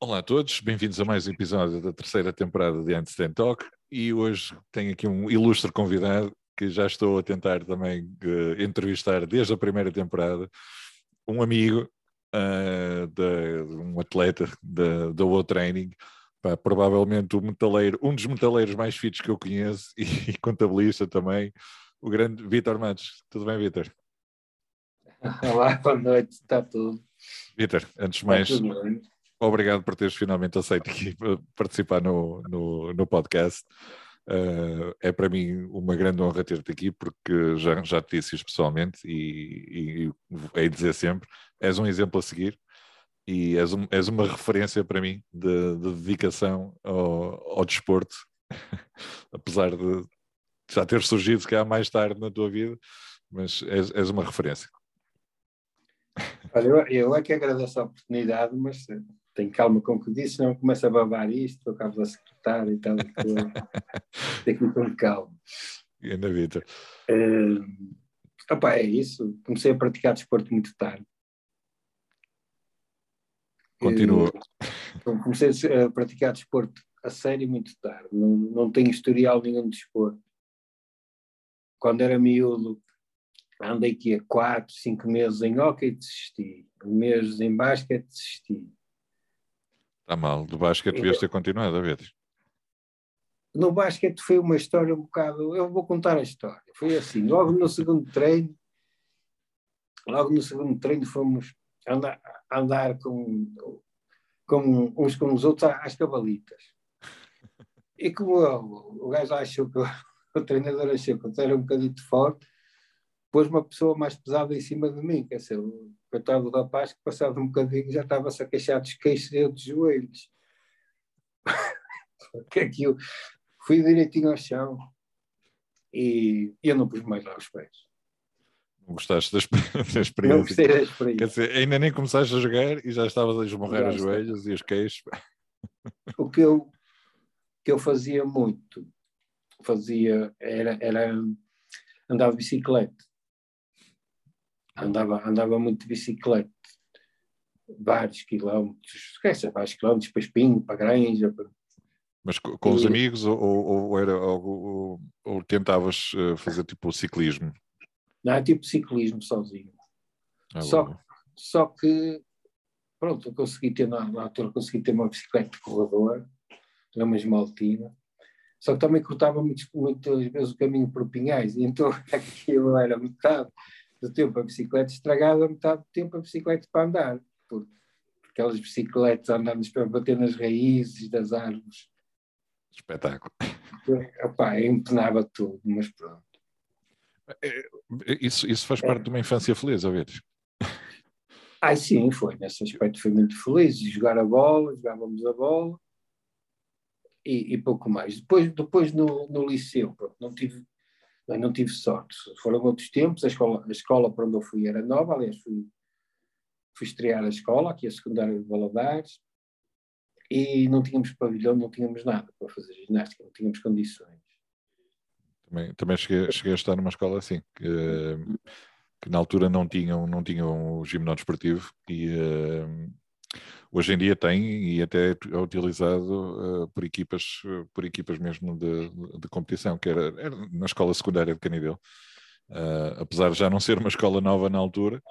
Olá a todos, bem-vindos a mais um episódio da terceira temporada de Handstand Talk. E hoje tenho aqui um ilustre convidado que já estou a tentar também uh, entrevistar desde a primeira temporada, um amigo, uh, de, um atleta da, O Training, pá, provavelmente o metaleiro, um dos metaleiros mais fitos que eu conheço e, e contabilista também, o grande Vitor Matos. Tudo bem, Vitor? Olá, boa noite, está tudo. Vitor, antes de mais, obrigado por teres finalmente aceito aqui participar no, no, no podcast. Uh, é para mim uma grande honra ter-te aqui, porque já, já te disse isso pessoalmente e, e hei de dizer sempre: és um exemplo a seguir e és, um, és uma referência para mim de, de dedicação ao, ao desporto, apesar de já ter surgido, se calhar, mais tarde na tua vida, mas és, és uma referência. Olha, eu, eu é que agradeço a oportunidade, mas tem calma com o que disse, não começa a babar isto, acabo da secretária e tal. tem que ir com calma. Ainda Vitor? Uh, opa, é isso. Comecei a praticar desporto muito tarde. Continua. Uh, comecei a praticar desporto a sério muito tarde. Não, não tenho historial nenhum de desporto. Quando era miúdo, andei aqui há 4, 5 meses em hockey desisti. Um mês em basquete desisti Está mal. Do basquete devias ter continuado a ver. No basquete foi uma história um bocado. Eu vou contar a história. Foi assim: logo no segundo treino, logo no segundo treino fomos andar, andar com, com uns com os outros às cavalitas. E como eu, o gajo achou que o treinador achou que eu era um bocadinho forte, pôs uma pessoa mais pesada em cima de mim, quer dizer, o coitado do rapaz que passava um bocadinho já estava-se a queixar dos queixos e dos joelhos. que aquilo, fui direitinho ao chão e eu não pus mais lá os pés. Gostaste da, experiência? Não gostei da experiência. Quer dizer, ainda nem começaste a jogar e já estavas a esmorrer os joelhos e os queixos. O que eu, que eu fazia muito, fazia, era, era andar de bicicleta andava, andava muito de bicicleta, vários quilómetros, esquece, vários quilómetros para Espinho, para Granja. Para... Mas com, os amigos ou, ou, era algo, ou, ou, tentavas eh, fazer tipo ciclismo? Não, é tipo ciclismo sozinho. Ah, só, só que, pronto, eu consegui ter, na, na altura, consegui ter uma bicicleta de corredor, era uma esmaltina, só que também cortava muito, muitas vezes o caminho por pinhais, e então aquilo era metade do tempo a bicicleta estragada, metade do tempo a bicicleta para andar, porque aquelas bicicletas andando para bater nas raízes das árvores. Espetáculo. Opa, empenava tudo, mas pronto. É, isso, isso faz parte é. de uma infância feliz, a ver? Ah, sim, foi. Nesse aspecto foi muito feliz. Jogar a bola, jogávamos a bola e, e pouco mais. Depois, depois no, no liceu, pronto, não tive não tive sorte. Foram outros tempos, a escola, a escola para onde eu fui era nova, aliás, fui, fui estrear a escola, aqui a secundária de Valadares, e não tínhamos pavilhão, não tínhamos nada para fazer ginástica, não tínhamos condições. Também, também cheguei, cheguei a estar numa escola assim, que, que na altura não tinham, não tinham o gimnasio desportivo e uh, hoje em dia tem e até é utilizado uh, por equipas por equipas mesmo de, de, competição que era, era, na escola secundária de Canideu uh, apesar de já não ser uma escola nova na altura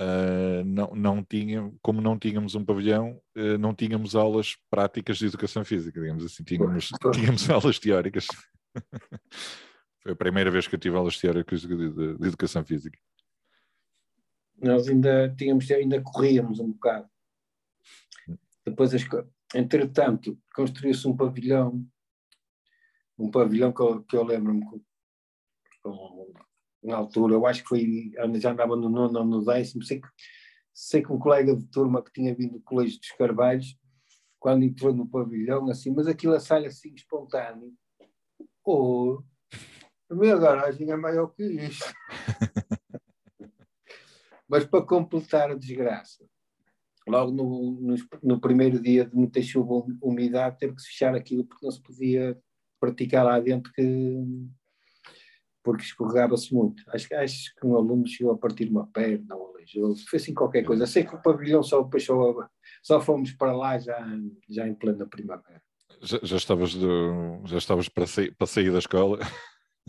uh, não, não tinha, como não tínhamos um pavilhão não tínhamos aulas práticas de educação física digamos assim, tínhamos, tínhamos aulas teóricas foi a primeira vez que eu tive aulas teóricas de, de, de educação física nós ainda tínhamos, ainda corríamos um bocado depois, entretanto, construiu-se um pavilhão, um pavilhão que eu, que eu lembro-me na altura, eu acho que foi, já andava no nono ou no décimo, sei que, sei que um colega de turma que tinha vindo do Colégio dos Carvalhos, quando entrou no pavilhão, assim, mas aquilo sai assim espontâneo. Oh, a minha garagem é maior que isto. mas para completar a desgraça, logo no, no, no, primeiro dia de muita chuva umidade, teve que fechar aquilo porque não se podia praticar lá dentro que, porque escorregava-se muito. Acho, acho que um aluno chegou a partir uma perna ou aleijou-se, foi assim qualquer coisa. Sei que o pavilhão só, só, só fomos para lá já, já em plena primavera. Já, já estavas, do, já estavas para, sair, para sair da escola?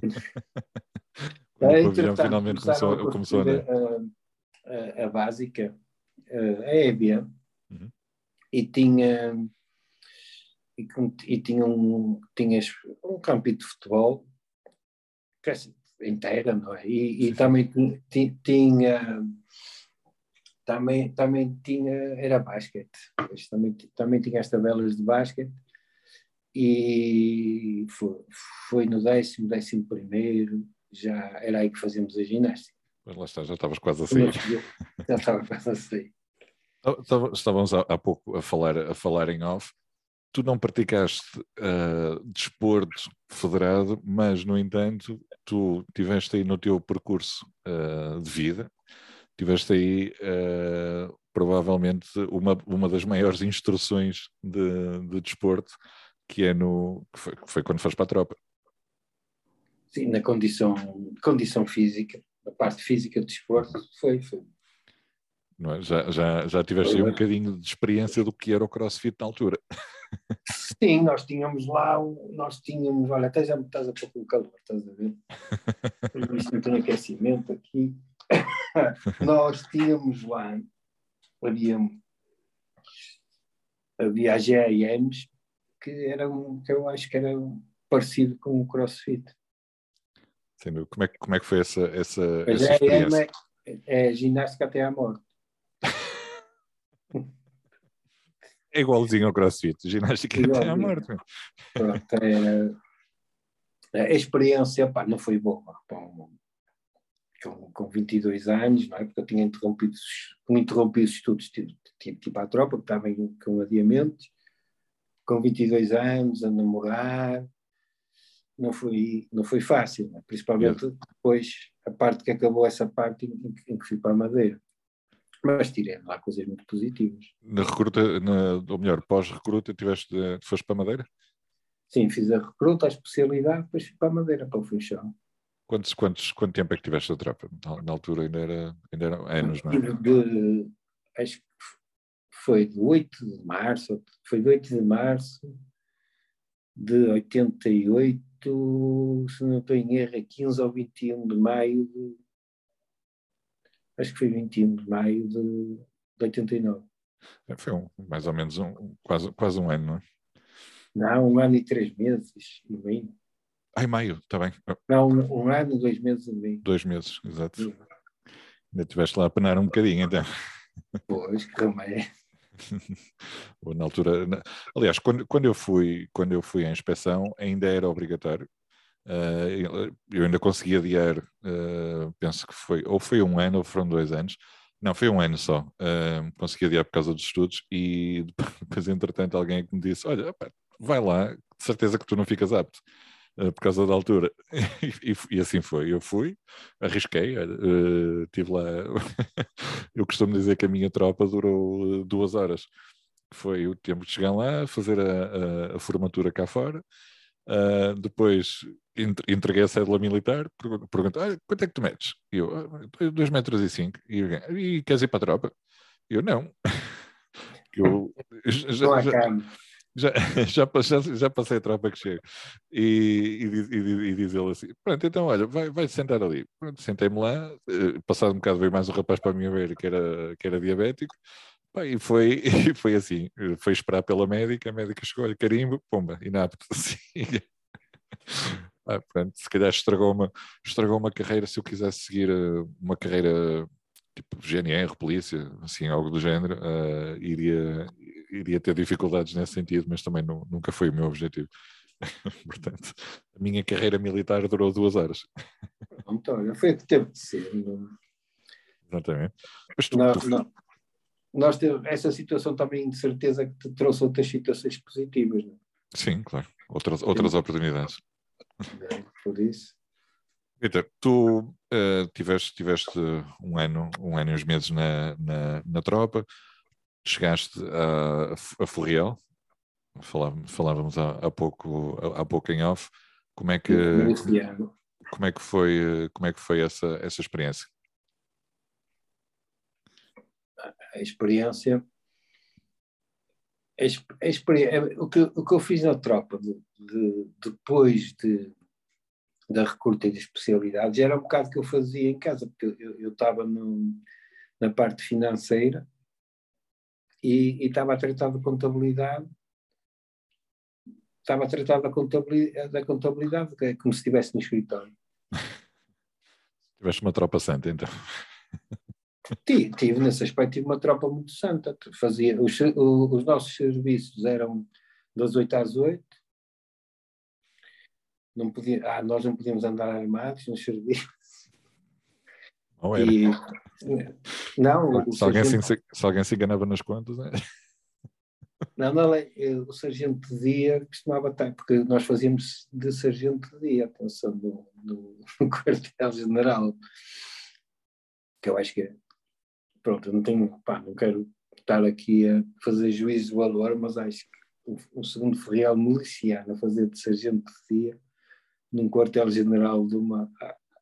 o pavilhão finalmente começou, a, começou a, a, a, básica, a EBA, uhum. e tinha e, e tinha um, tinhas um campo de futebol inteira, não é? E, e também tinha também, também tinha, era basquete, também, também tinha as tabelas de basquete e foi, foi no décimo, décimo primeiro, já era aí que fazíamos a ginástica. Mas lá está, já estavas quase a sair. Já estava quase a sair. Estávamos há, há pouco a falar, a falar em off tu não praticaste uh, desporto federado, mas, no entanto, tu tiveste aí no teu percurso uh, de vida, tiveste aí uh, provavelmente uma, uma das maiores instruções de, de desporto, que é no que foi, que foi quando foste para a tropa. Sim, na condição, condição física, a parte física do desporto, foi, foi. É? Já, já, já tiveste um bocadinho de experiência do que era o crossfit na altura. Sim, nós tínhamos lá, nós tínhamos, olha, até já me estás a pôr com calor, estás a ver? Isto não tem aquecimento aqui. nós tínhamos lá, havia, havia GAMs que eram, que eu acho que era parecido com o CrossFit. Sim, como, é, como é que foi essa, essa, essa experiência? É, é ginástica até à morte. É igualzinho ao crossfit, ginástica até à morte. Pronto, é, a experiência pá, não foi boa. com, com 22 anos, não é? porque eu tinha interrompido, interrompido os estudos, tipo, tipo à tropa, porque estava em, com adiamentos. Com 22 anos, a namorar, não foi, não foi fácil, é? principalmente depois a parte que acabou essa parte em, em que fui para a Madeira mas tirei lá coisas muito positivas. Na recruta, na, ou melhor, pós-recruta, tiveste, foste para a Madeira? Sim, fiz a recruta, a especialidade, depois fui para a Madeira, para o Funchal. Quantos, quantos, quanto tempo é que tiveste a tropa? Na, altura ainda era, ainda eram anos, não é? De, acho que foi de 8 de março, foi de 8 de março de 88, se não estou em erro, 15 ou 21 de maio de acho que foi 21 de maio de, de 89. É, foi um, mais ou menos um, quase, quase um ano, não é? Não, um ano e três meses e meio. Ai, maio, está bem. Não, um, um ano, dois meses e meio. Dois meses, exato. Sim. Ainda estiveste lá a penar um bocadinho, então. Pois, que remédio. na altura, na... aliás, quando, quando, eu fui, quando eu fui à inspeção, ainda era obrigatório. Uh, eu ainda consegui adiar, uh, penso que foi, ou foi um ano ou foram dois anos, não, foi um ano só, uh, consegui adiar por causa dos estudos e depois, entretanto, alguém é me disse, olha, vai lá, de certeza que tu não ficas apto. Por causa da altura, e, e, assim foi. Eu fui, arrisquei, tive lá. eu costumo dizer que a minha tropa durou duas horas. Foi o tempo de chegar lá, fazer a, a, a formatura cá fora, Uh, depois entreguei a cédula militar, perguntou, ah, quanto é que tu metes? E eu, ah, 2 metros e 5. E, eu, e queres ir para a tropa? E eu, não. eu, já, já, já, já, já, passei a tropa que chega. E, e, e, e diz ele assim, pronto, então olha, vai, vai sentar ali. Pronto, sentei-me lá, eh, passado um bocado veio mais um rapaz para a minha beira que era, que era diabético, e foi, e foi assim, foi esperar pela médica, a médica chegou, olha, carimbo, pomba, inapto. Assim. Ah, pronto, se calhar estragou uma, estragou uma carreira, se eu quisesse seguir eh, uma carreira tipo GNR, polícia, assim, algo do género, uh, iria, iria ter dificuldades nesse sentido, mas também não, nunca foi o meu objetivo. Portanto, a minha carreira militar durou duas horas. Então, foi o que teve de ser. Não... Exatamente. Mas tu, não, tu... não nós temos essa situação também de certeza que te trouxe outras situações positivas. Não? É? Sim, claro. Outras, outras Sim. oportunidades. É, por isso. Vitor, tu uh, tiveste, tiveste um ano, um ano e uns meses na, na, na tropa, chegaste a, a falávamos há, há, pouco, há pouco em off, como é que, como é que foi, como é que foi essa, essa experiência? A experiência, a, experiência o, que, o que eu fiz na tropa de, de, depois de, da recruta de especialidades era um bocado que eu fazia em casa, porque eu estava na parte financeira e, estava a tratar de contabilidade estava a tratar da contabilidade, da contabilidade é como se estivesse no escritório. Tiveste uma tropa santa, então. Tive, tive, nesse aspecto, tive uma tropa muito santa. Fazia, os, os nossos serviços eram das 8 às 8. Não podia, ah, nós não podíamos andar armados nos serviços. Não era. E, não, se, alguém se, se alguém se enganava nas contas, né? Não, não, é, o sargento de dia costumava estar, porque nós fazíamos de sargento de dia, atenção, no quartel-general, que eu acho que é, pronto, não tenho, pá, não quero estar aqui a fazer juízo de valor, mas acho que um, um segundo ferreal miliciano a fazer de sargento de dia num quartel-general de uma,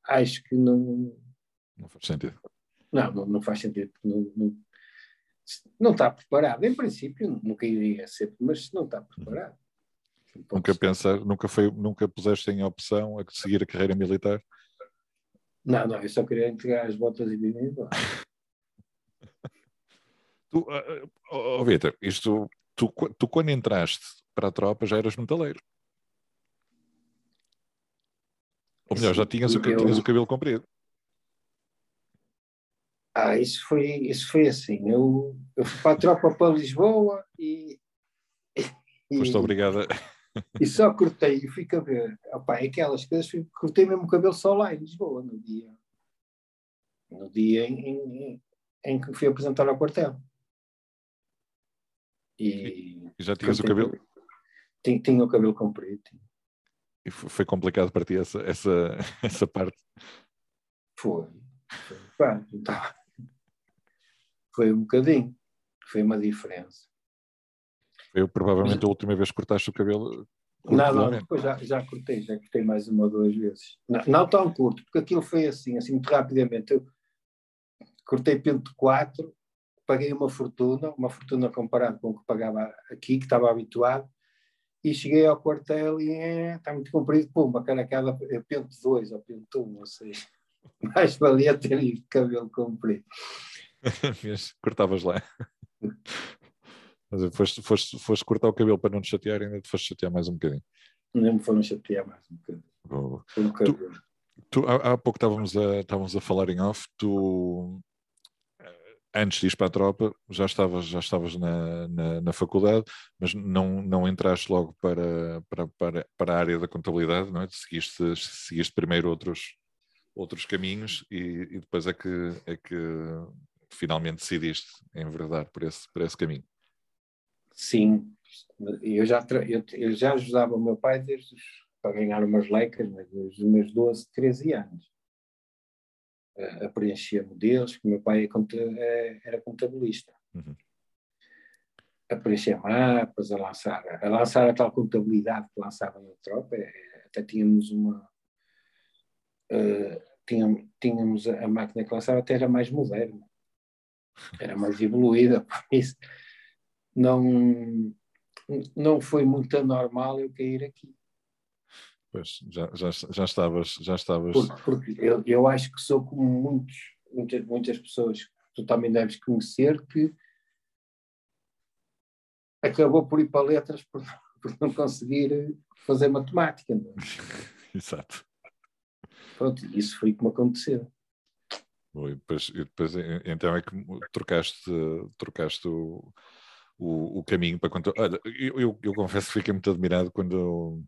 acho que não... Não faz sentido. Não, não, não faz sentido, não, não não está preparado. Em princípio, nunca iria ser, mas não está preparado. Nunca pensar, nunca foi, nunca puseste em opção a seguir a carreira militar? Não, não, eu só queria entregar as botas e vir embora. tu, uh, oh, Vitor, isto, tu, tu quando entraste para a tropa já eras metaleiro. Ou melhor, já tinhas, o, tinhas o cabelo comprido. Ah, isso foi, isso foi assim. Eu, eu fui para a tropa para Lisboa e. e Foste obrigada. E só cortei e fui a ver. Opa, aquelas coisas, cortei mesmo o cabelo só lá em Lisboa, no dia. No dia em, em, em que fui apresentar ao quartel. E, e já tinhas o cabelo? Tinha, tinha o cabelo comprido. E foi complicado para ti essa, essa, essa parte? Foi. Pá, então, foi um bocadinho, foi uma diferença. Foi provavelmente a última vez que cortaste o cabelo. Não, não, depois já, já cortei, já cortei mais uma ou duas vezes. Não, não tão curto, porque aquilo foi assim, assim, muito rapidamente. Eu cortei pente 4, paguei uma fortuna, uma fortuna comparado com o que pagava aqui, que estava habituado, e cheguei ao quartel e é, está muito comprido, pum, uma caracada, pente 2 ou pente 1, ou seja, mais valia ter ido cabelo comprido. Cortavas lá. Mas foste, foste, foste cortar o cabelo para não te chatear ainda te foste chatear mais um bocadinho. Nem me foram chatear mais um bocadinho. Oh. Um tu, tu, há, há, pouco estávamos a, estávamos a falar em off, tu eh, antes de ir para a tropa já estavas, já estavas na, na, na, faculdade, mas não, não entraste logo para, para, para, para a área da contabilidade, não é? Seguiste, seguiste primeiro outros, outros caminhos e, e depois é que, é que finalmente decidiste enverdar por esse, por esse caminho. Sim, eu já, eu, eu já ajudava o meu pai desde para ganhar umas lecas, mas desde os meus 12, 13 anos. A, a preencher modelos, porque o meu pai é, é, era contabilista. Uhum. A preencher mapas, a lançar, a lançar a tal contabilidade que lançava na tropa. É, até tínhamos uma. Uh, tínhamos, tínhamos a máquina que lançava, até era mais moderna era mais evoluída, por isso não, não foi muito anormal eu cair aqui. Pois, já, já, já estavas. Já estavas... Porque, porque eu, eu acho que sou como muitos, muitas, muitas pessoas que tu também deves conhecer que acabou por ir para letras por, por não conseguir fazer matemática. Não é? Exato. Pronto, isso foi como aconteceu. E depois, e depois, então é que trocaste, trocaste o, o, o caminho para quando. Olha, eu, eu, eu, confesso que fiquei muito admirado quando,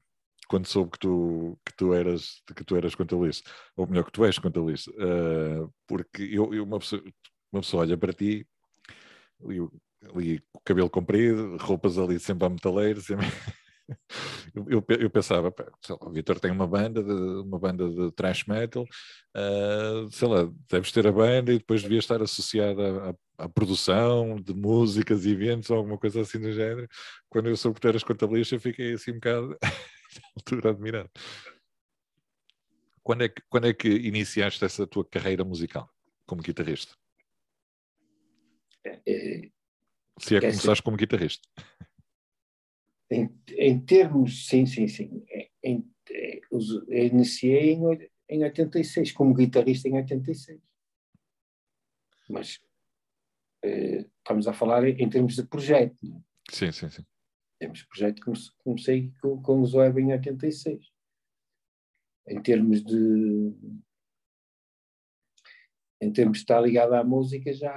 quando soube que tu, que tu eras que tu eras contabilista, ou melhor, que tu és contabilista, uh, porque eu, eu, uma, pessoa, uma pessoa olha para ti ali, cabelo comprido, roupas ali sempre a metaleiro, sempre, eu, eu, pensava, lá, o Vitor tem uma banda de, uma banda de thrash metal, uh, sei lá, deves ter a banda e depois devia estar associada à, à, produção de músicas e eventos ou alguma coisa assim do género. Quando eu soube ter as contabilistas, fiquei assim um bocado na altura admirado. Quando é, que, quando é que iniciaste essa tua carreira musical como guitarrista? É, é Se é que começaste como guitarrista. Em, em termos, sim, sim, sim. Em, em, eu iniciei em, em 86, como guitarrista em 86. Mas eh, estamos a falar em, termos de projeto. Não é? Sim, sim, sim. Em termos de projeto, comecei com, com o Zoeb em 86. Em termos de. Em termos de estar ligado à música, já.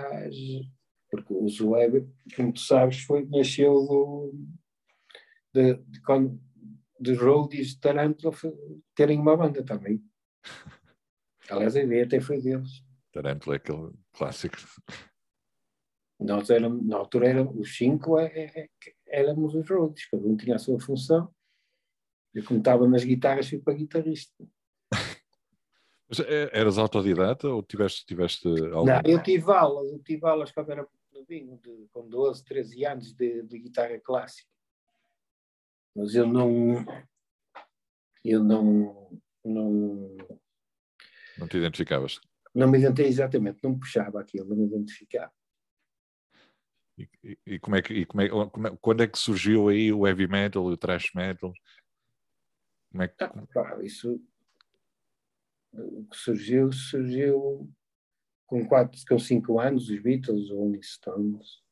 Porque o Zoeb, como tu sabes, foi, nasceu do, de, de, de roadies de Tarântula terem uma banda também. Aliás, a ideia até foi deles. Tarântula é aquele clássico. Nós éramos, na altura eram os cinco, é, é, é, éramos os roadies, cada um tinha a sua função. Eu, como estava nas guitarras, fui para guitarrista. Mas eras autodidata ou tiveste, tiveste algum... Não, eu tive aulas, eu tive aulas quando era novinho, com 12, 13 anos de, de guitarra clássica mas eu não eu não não não te identificavas. não me identifiquei exatamente não puxava aquilo não me identificava. E, e, e, como é que e como é, como é, quando é que surgiu aí o heavy metal o thrash metal? Como é que ah, pá, isso o que surgiu surgiu com quatro com cinco anos os Beatles os Rolling Stones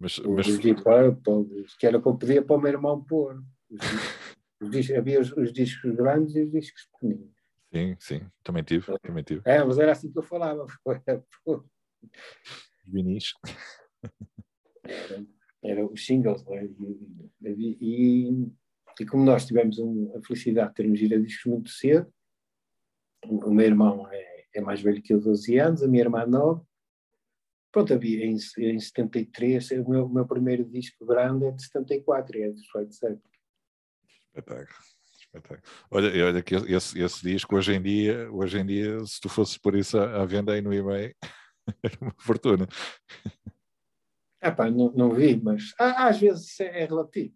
mas, mas... Os Purple, que era o que eu pedia para o meu irmão pôr. Os discos, havia os, os, discos grandes e os discos pequeninos. Sim, sim, também tive, também tive. É, mas era assim que eu falava. Vinis. Era, era os singles, é? e, e, e, como nós tivemos um, a felicidade de termos ido a discos muito cedo, o meu irmão é, é mais velho que eu, 12 anos, a minha irmã 9, Pronto, havia em, em 73, o meu, meu primeiro disco grande é de 74, é dos White Sabbath. Espetáculo. Espetáculo. Olha, olha que esse, esse disco hoje em dia, hoje em dia, se tu fosses por isso à, à venda aí no eBay, era uma fortuna. Ah, pá, não, não vi, mas ah, às vezes é, é relativo.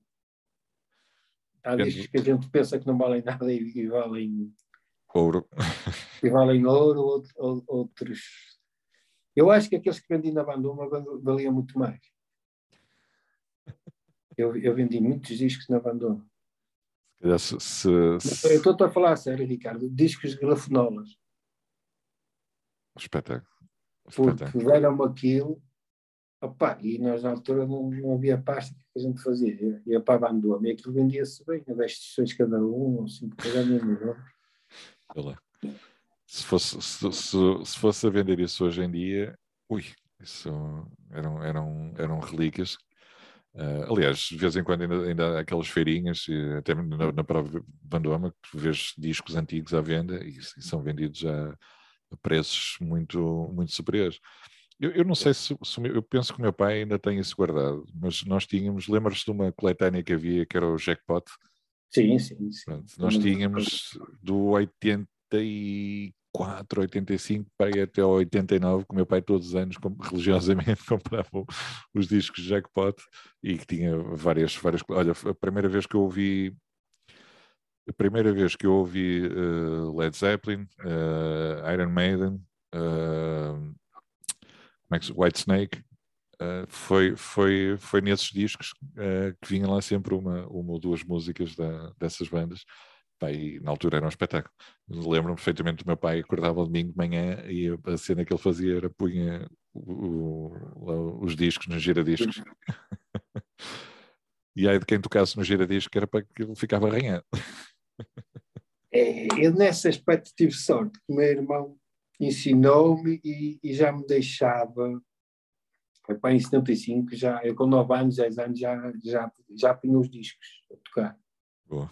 Há discos que a gente pensa que não valem nada e, e valem ouro. E valem ouro, outros eu acho que aqueles que vendi na Bandoma valiam muito mais. Eu, eu vendi muitos discos na Bandoma. Se, se, se... Eu estou a falar a sério, Ricardo, discos de grafenolas. Espetáculo. Porque deram-me aquilo, opa, e nós na altura não, não havia pasta que a gente fazia. Ia para a Bandoma e aquilo vendia-se bem, 10 sessões cada um, ou 5 cada um. Se fosse, se, se, se, fosse a vender isso hoje em dia, ui, isso eram, eram, eram relíquias. Uh, aliás, de vez em quando ainda, ainda há aquelas feirinhas, até na, na própria Bandoma, que vês discos antigos à venda e, e são vendidos a, a, preços muito, muito superiores. Eu, eu não sei se, se, eu penso que o meu pai ainda tem isso guardado, mas nós tínhamos, lembras-te de uma coletânea que havia que era o Jackpot? Sim, sim. sim. Pronto, nós tínhamos do 80 84, 85 para ir até ao 89, que o meu pai todos os anos religiosamente comprava os discos de Jackpot e que tinha várias, várias. Olha, a primeira vez que eu ouvi. A primeira vez que eu ouvi uh, Led Zeppelin, uh, Iron Maiden, uh, White Snake, foi, foi, foi nesses discos que vinha lá sempre uma, uma ou duas músicas da, dessas bandas Pai, na altura era um espetáculo. Lembro-me perfeitamente do meu pai acordava domingo de manhã e a cena que ele fazia era punha o, o, os discos nos giradiscos. e aí de quem tocasse no giradisco era para que ele ficava arranhado. É, eu nesse aspecto tive sorte, o meu irmão ensinou-me e, e, já me deixava. Foi para em 75, já, eu com 9 anos, 10 anos, já, já, já punha os discos a tocar. Boa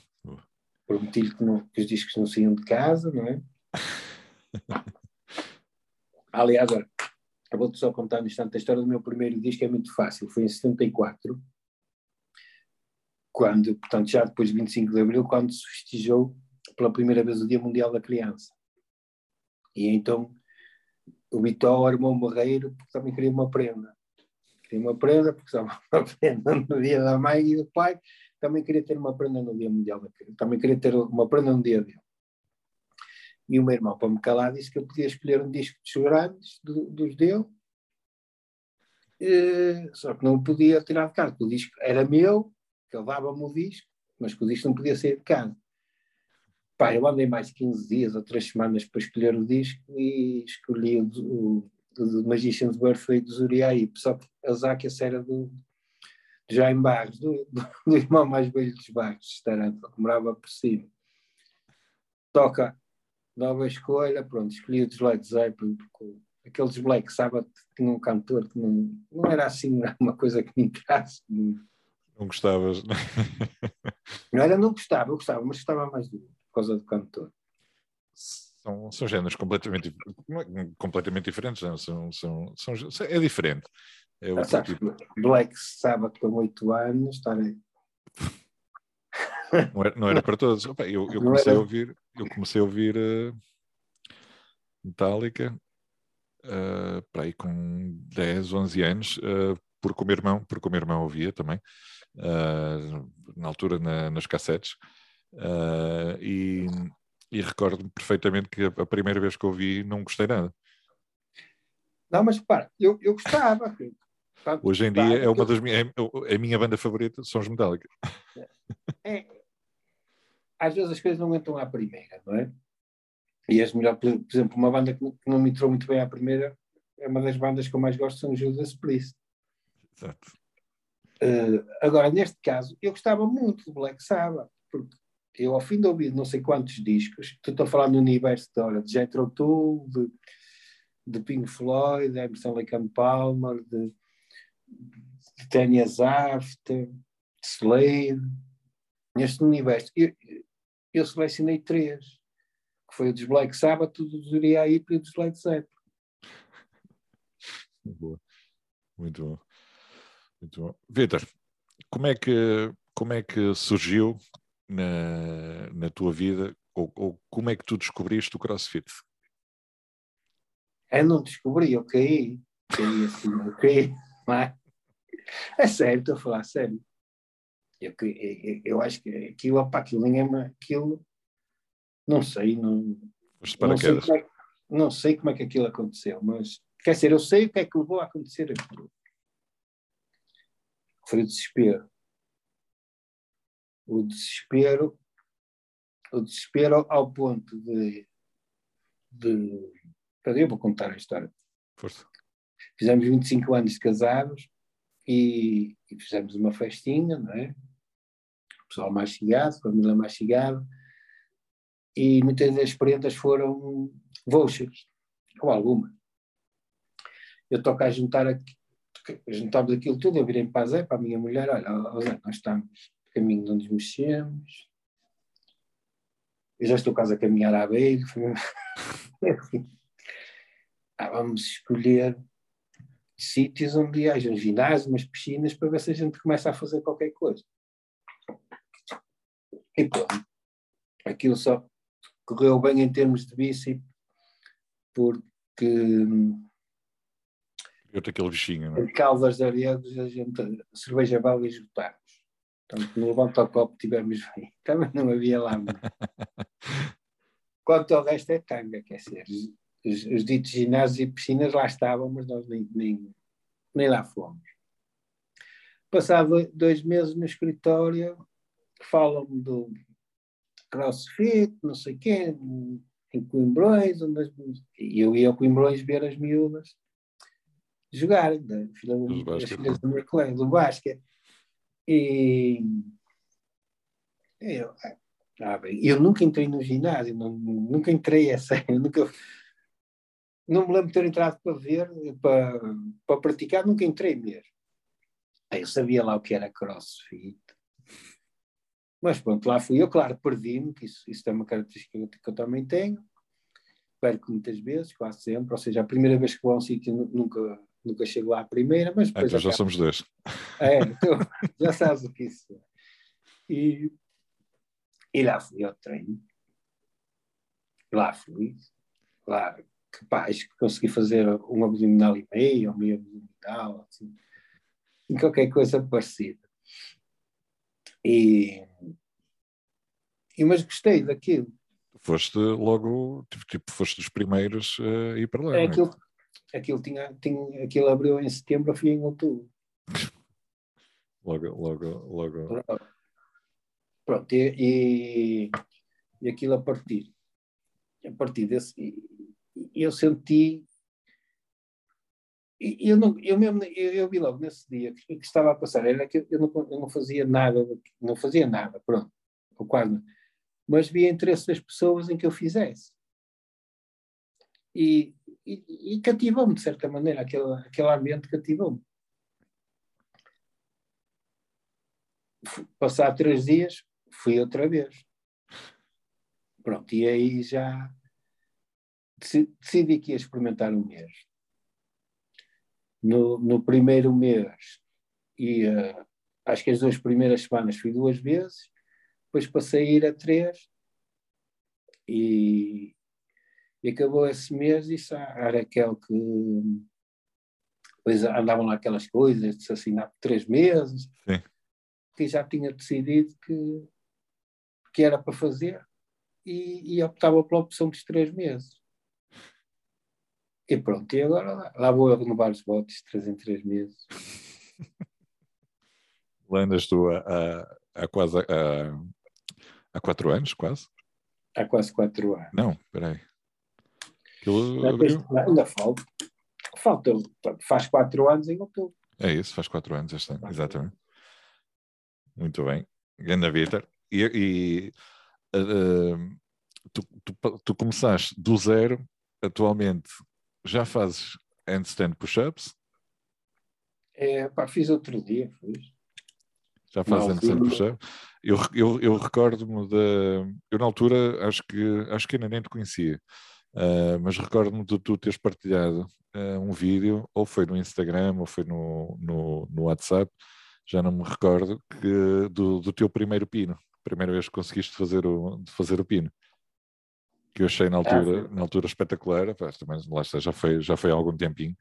prometi-lhe que, que, os discos não saíam de casa, não é? Aliás, agora, eu vou-te só contar um instante a história do meu primeiro disco, é muito fácil. Foi em 74. quando, portanto, já depois de 25 de Abril, quando se festejou pela primeira vez o Dia Mundial da Criança. E então o Vitó armou um barreiro porque também queria uma prenda. Queria uma prenda porque estava uma prenda no dia da mãe e do pai, também queria ter uma prenda no Dia Mundial. Também queria ter uma prenda no dia dele. E o meu irmão, para me calar, disse que eu podia escolher um disco dos grandes, do, dos dele, e, só que não podia tirar de casa, o disco era meu, que ele dava-me o disco, mas que o disco não podia sair de casa. Pá, eu andei mais 15 dias ou 3 semanas para escolher o disco e escolhi o, o, o Magician's Birthday do Zuriaí, só que a Záquia era do, do Jaime Barros, do, do, do, irmão mais velho dos Barros, Taranto, que morava por cima. Toca nova escolha, pronto, escolhi o dos Led Zeppelin, porque aqueles Black Sabbath tinha um cantor que não, não era assim uma coisa que me interessa. Não gostavas? Não era, não gostava, eu gostava, mas gostava mais do, por causa do cantor. São, são géneros completamente, completamente diferentes, não? São, são, são, é diferente. É ah, sabes. Black Sabbath com 8 anos, estar aí. Não era, não era para todos. Opa, eu, eu, comecei a ouvir, eu comecei a ouvir uh, Metallica uh, para aí com 10, 11 anos, uh, porque o meu irmão, porque o meu irmão ouvia também, uh, na altura na, nas cassetes, uh, e, e recordo-me perfeitamente que a, a, primeira vez que ouvi não gostei nada. Não, mas para, eu, eu gostava. Hoje em dia é uma das minhas, é, a minha banda favorita são os Metallica. É, às vezes as coisas não entram à primeira, não é? E as melhores, por exemplo, uma banda que não me entrou muito bem à primeira é uma das bandas que eu mais gosto, são Judas Priest. Exato. Uh, agora, neste caso, eu gostava muito do Black Sabbath, porque eu, ao fim de ouvir não sei quantos discos, estou a falar no universo de, hora, de Jethro Tull, de, de Pink Floyd, de Emerson Lake and Palmer, de, de Tanya After, de Slade, neste universo. Eu, eu selecionei três, que foi o dos Black Sabbath, o dos Uriah Heep e o dos Led Zeppelin. Boa. Muito bom. Muito bom. Vitor, como é que, como é que surgiu na, na tua vida, ou, ou como é que tu descobriste o CrossFit? Eu não descobri, eu caí. Caí assim, eu caí. É? É sério, estou a falar sério. Eu, eu, eu acho que aquilo, opa, aquilo ninguém aquilo não sei, não, não sei, é, não sei como é que aquilo aconteceu, mas quer dizer, eu sei o que é que levou a acontecer aquilo foi o desespero. O desespero, o desespero ao ponto de, de eu vou contar a história. Força. Fizemos 25 anos de casados e, e, fizemos uma festinha, não é? O pessoal mais chegado, a família mais chegada, e muitas das prendas foram vouchers, ou alguma. Eu toco a juntar aqui, juntámos aquilo tudo, eu virei para a Zé, para a minha mulher, olha, nós estamos no caminho de onde nos mexemos, eu já estou quase a caminhar à beira, ah, vamos escolher sítios onde haja um ginásio, umas piscinas, para ver se a gente começa a fazer qualquer coisa. E pronto, aquilo só correu bem em termos de bíceps, porque eu aquele bichinho, não é? Caldas de Aredos, a gente, cerveja belga e esgotámos. Portanto, no levanta ao copo tivemos bem. Também não havia lá. Quanto ao resto é tanga, quer dizer, os, os ditos ginásios e piscinas lá estavam, mas nós nem, nem, nem lá fomos. Passado dois meses no escritório, falam-me do crossfit, não sei o quê, em Coimbrões, onde e eu ia a Coimbrões ver as miúdas jogar, da filha das filhas do meu colega, do basquete. E eu, ah, bem, eu nunca entrei no ginásio, não, nunca entrei a sério, nunca, não me lembro de ter entrado para ver, para, para praticar, nunca entrei mesmo. Eu sabia lá o que era crossfit. Mas pronto, lá fui eu, claro, perdi-me, que isso, isso é uma característica que eu também tenho. Perco muitas vezes, quase sempre. Ou seja, a primeira vez que vou a um sítio nunca, nunca chego lá à primeira, mas depois. Ah, então já somos dois. É, então, já sabes o que isso é. E, e lá fui ao treino. Lá fui. Lá, capaz que consegui fazer um abdominal e meio, ou meio abdominal, assim, qualquer coisa parecida. E, e mas gostei daquilo. Foste logo, tipo, tipo foste dos primeiros a ir para lá. É, é? aquilo, aquilo, tinha, tinha, aquilo abriu em setembro, eu fui em outubro. logo, logo, logo. Pronto, e, e, e aquilo a partir, a partir desse, eu senti eu, não, eu mesmo eu, eu, vi logo nesse dia que, que estava a passar era que eu não, eu não fazia nada não fazia nada pronto ou quase mas via interesse das pessoas em que eu fizesse. E, e, e cativou-me de certa maneira aquele, aquele ambiente cativou-me. Passar três dias fui outra vez. Pronto e aí já decidi que ia experimentar um mês no, no primeiro mês e uh, acho que as duas primeiras semanas fui duas vezes, depois passei a ir a três e, e acabou esse mês e disse à Raquel que depois andavam lá aquelas coisas de se assinar por três meses, Sim. que já tinha decidido que, que era para fazer e, e optava pela opção dos três meses. E pronto, e agora lá, lá vou eu renovar os votos, três em três meses. Lá andas tu há, há quase há, há quatro anos, quase? Há quase quatro anos. Não, espera aí. Aquilo... Ainda falta. Falta, faz quatro anos em outubro. É isso, faz quatro anos este ano, exatamente. Muito bem. Ganda Vitor. E, e uh, tu, tu, tu começaste do zero, atualmente já fazes handstand push-ups? É, pá, fiz outro dia, fiz. Já fazes handstand push-ups? Eu, eu, eu recordo-me de. Eu, na altura, acho que, acho que ainda nem te conhecia, uh, mas recordo-me de tu teres partilhado uh, um vídeo, ou foi no Instagram, ou foi no, no, no WhatsApp, já não me recordo, que, do, do teu primeiro pino. Primeira vez que conseguiste fazer o, fazer o pino que eu achei na altura, na altura espetacular, mas lá está, já foi, já foi há algum tempinho,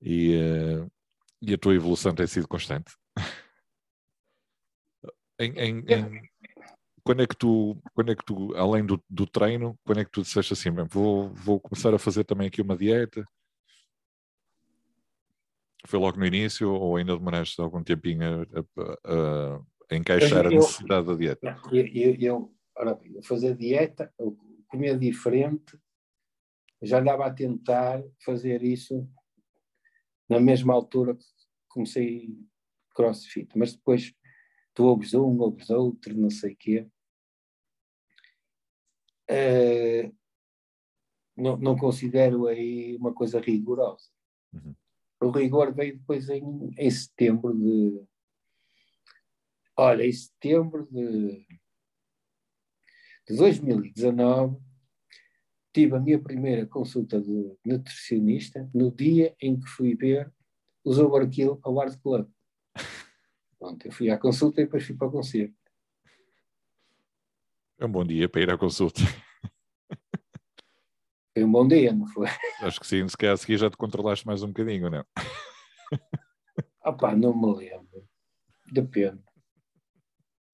e, uh, e a tua evolução tem sido constante. em, em, em, quando é que tu, quando é que tu além do, do treino, quando é que tu disseste assim, bem, vou, vou começar a fazer também aqui uma dieta? Foi logo no início ou ainda demoraste algum tempinho a, a, a encaixar eu, a necessidade da dieta? Eu, eu, eu, ora, fazer dieta, comer diferente, já andava a tentar fazer isso na mesma altura que comecei crossfit, mas depois tu ouves um, ouves outro, não sei o quê. Uh, não, não, considero aí uma coisa rigorosa. Uhum. O rigor veio depois em, em setembro de. Olha, em setembro de de 2019, tive a minha primeira consulta de nutricionista no dia em que fui ver os Overkill ao Art Club. Pronto, eu fui à consulta e depois fui para o concerto. É um bom dia para ir à consulta. Foi um bom dia, não foi? Acho que sim, se calhar a seguir já te controlaste mais um bocadinho, não? Ah pá, não me lembro. Depende.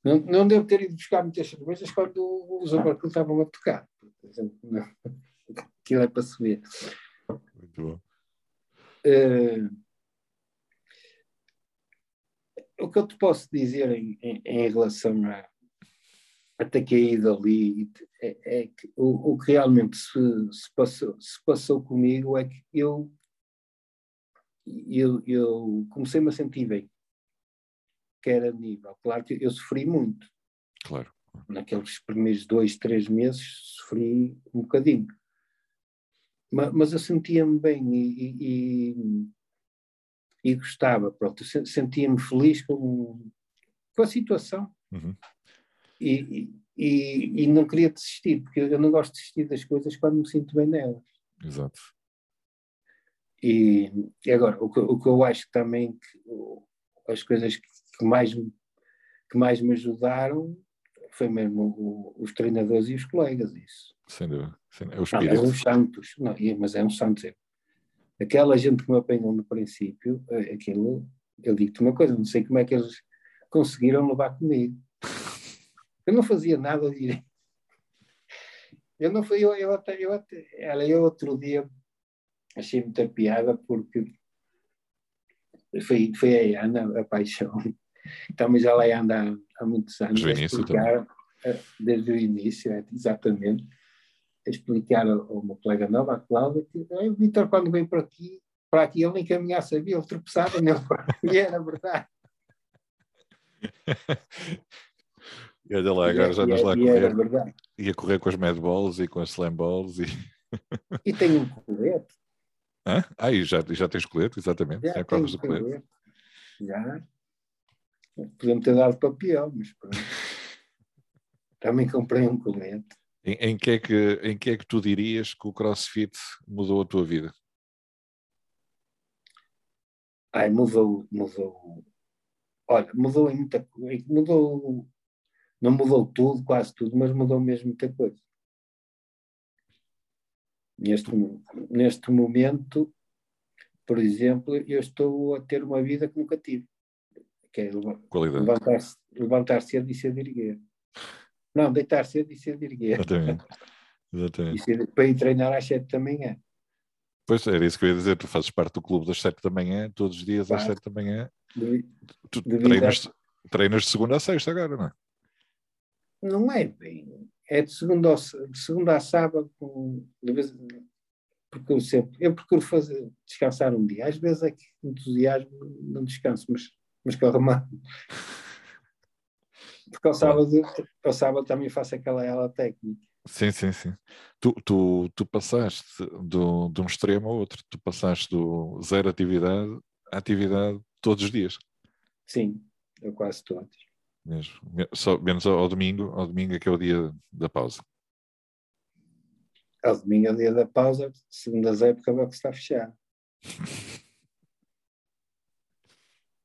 Não, não devo ter ido buscar muitas cervejas quando os Overkill estavam a tocar. Não. Aquilo é para subir. Muito bom. Uh, o que eu te posso dizer em, em, em relação a, a ter caído ali é, é que o, o, que realmente se, se, passou, se passou comigo é que eu, eu, eu comecei-me a sentir bem que era nível. Claro que eu sofri muito. Claro. Naqueles primeiros dois, três meses sofri um bocadinho. Mas, mas eu sentia-me bem e, e, e, gostava, pronto, sentia-me feliz com, com a situação. Uhum. E, e, e, não queria desistir, porque eu não gosto de desistir das coisas quando me sinto bem nelas. Exato. E, e agora, o que, o que eu acho também que as coisas que que mais, que mais me ajudaram foi mesmo o, os treinadores e os colegas, isso. Sem dúvida. É o espírito. Não, é um Santos, não, mas é um Santos. É. Aquela gente que me apanhou no princípio, é, aquilo, eu digo-te uma coisa, não sei como é que eles conseguiram levar comigo. Eu não fazia nada direito. Eu não fui, eu, eu, até, eu, até, eu outro dia achei muita piada porque foi, foi a Ana, a paixão. Então, mas ela anda há, muitos anos. Desde o início explicar, Desde o início, é, exatamente. A explicar ao, meu colega nova, a Cláudia, que o Vitor, quando veio para aqui, para aqui, ele nem caminhar sabia, ele tropeçava nele. E era verdade. E olha lá, agora já nos lá a correr. Ia correr com as medballs e com as slam balls. E, e tem um colete. Hã? Ah, e já, já tens colete, exatamente. Já, já corres o colete. colete. Já. Podemos ter dado papel, mas pronto. Também comprei um colete. Em, em, que é que, em que é que tu dirias que o CrossFit mudou a tua vida? Ai, mudou, mudou. Olha, mudou em muita coisa. Mudou não mudou tudo, quase tudo, mas mudou mesmo muita coisa. Neste, neste momento, por exemplo, eu estou a ter uma vida que nunca tive. Que é levantar-se levantar cedo e ser erguer. Não, deitar cedo e ser erguer. Exatamente. Exatamente. Ser, para ir treinar às sete da manhã. Pois era isso que eu ia dizer, tu fazes parte do clube das sete da manhã, todos os dias às sete da manhã. De, tu treinas, treinas de segunda a sexta agora, não é? não é bem. É de segunda, ao, de segunda a sábado, com, de vez, procuro sempre. Eu procuro fazer, descansar um dia. Às vezes é que entusiasmo, não descanso, mas, mas corre mal. Porque ao sábado, ao sábado também faço aquela ela técnica. Sim, sim, sim. Tu, tu, tu passaste do, de um extremo ao outro. Tu passaste do zero atividade à atividade todos os dias. Sim, eu quase todos mesmo. Só, menos ao, domingo, ao domingo é que é o dia da pausa. Ao domingo é o dia da pausa, segundas épocas que está fechado.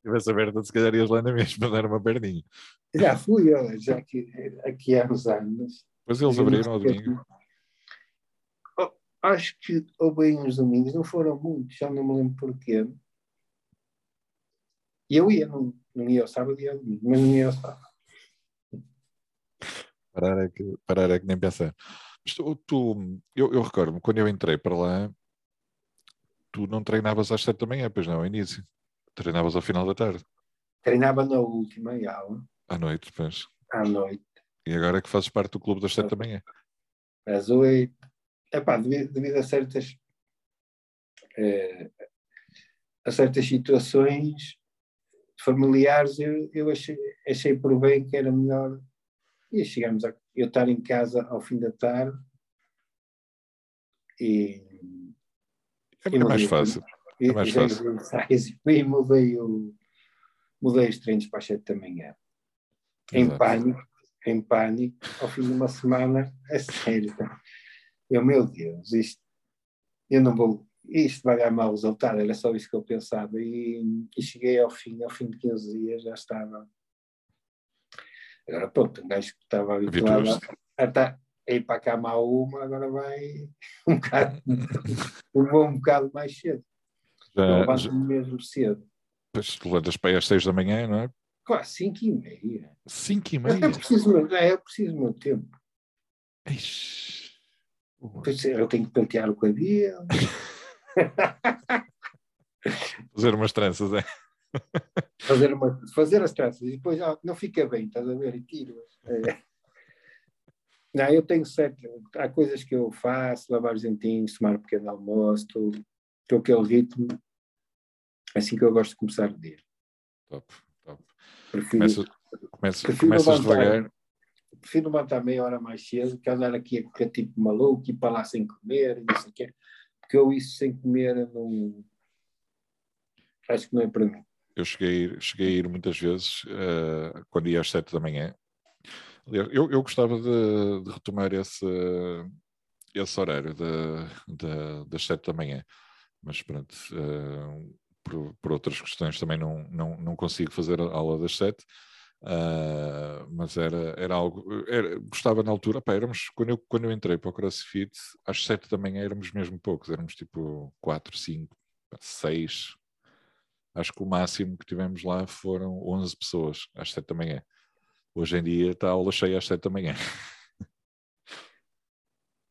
Tivesse aberto, se calhar ias lá na mesma dar uma perninha. Já fui, eu, já aqui, aqui há uns anos. Pois eles abriram ao domingo. Oh, acho que houve uns domingos, não foram muitos, já não me lembro porquê. E eu ia, não, não ia ao sábado, ia ao domingo, mas não ia ao sábado. Parar é que, parar é que nem pensar. Mas tu, tu eu, eu recordo-me, quando eu entrei para lá, tu não treinavas às sete da manhã, pois não, ao início. Treinavas ao final da tarde. Treinava na última aula. À noite, depois. À noite. E agora é que fazes parte do clube das sete da manhã. Às oito. Epá, devido, devido a certas eh, a certas situações familiares, eu, eu achei, achei por bem que era melhor. E chegamos a eu estar em casa ao fim da tarde e. É, e mais fácil. É mais fácil. E mudei, o, mudei os treinos para as 7 da manhã. Em Exato. pânico, em pânico, ao fim de uma semana, é sério. Eu, meu Deus, isto, eu não vou, isto vai dar mau resultado, era só isso que eu pensava. E, e, cheguei ao fim, ao fim de 15 dias já estava. Agora pronto, um gajo que estava habituado a, a, a ir para a cama a uma, agora vai um bocado, um bocado mais cedo. Já, levanto mesmo cedo. Pois levantas para aí às 6 da manhã, não é? Quase 5 e meia. 5 e meia? Eu preciso, eu preciso do meu tempo. Ixi. Eu tenho que pentear o cabelo. fazer umas tranças, é? fazer, uma, fazer as tranças e depois ah, não fica bem, estás a ver? E tiro. É. Não, eu tenho certo. Há coisas que eu faço, lavar os dentinhos, tomar um pequeno almoço, estou aquele ritmo. Assim que eu gosto de começar o dia. Top, top. Prefiro, começa, prefiro começas levantar, devagar. Prefiro levantar meia hora mais cedo que andar aqui a correr tipo maluco, ir para lá sem comer e não sei o quê porque eu isso sem comer não. Acho que não é para mim. Eu cheguei, cheguei a ir muitas vezes, uh, quando ia às sete da manhã. Eu, eu gostava de, de retomar esse, esse horário de, de, das sete da manhã, mas pronto, uh, por, por, outras questões também não, não, não consigo fazer a aula das sete. Uh, mas era, era algo. Era, gostava na altura, pá, éramos, quando, eu, quando eu entrei para o CrossFit, às sete da manhã éramos mesmo poucos, éramos tipo quatro, cinco, seis. Acho que o máximo que tivemos lá foram 11 pessoas às sete da manhã. Hoje em dia está a aula cheia às sete da manhã.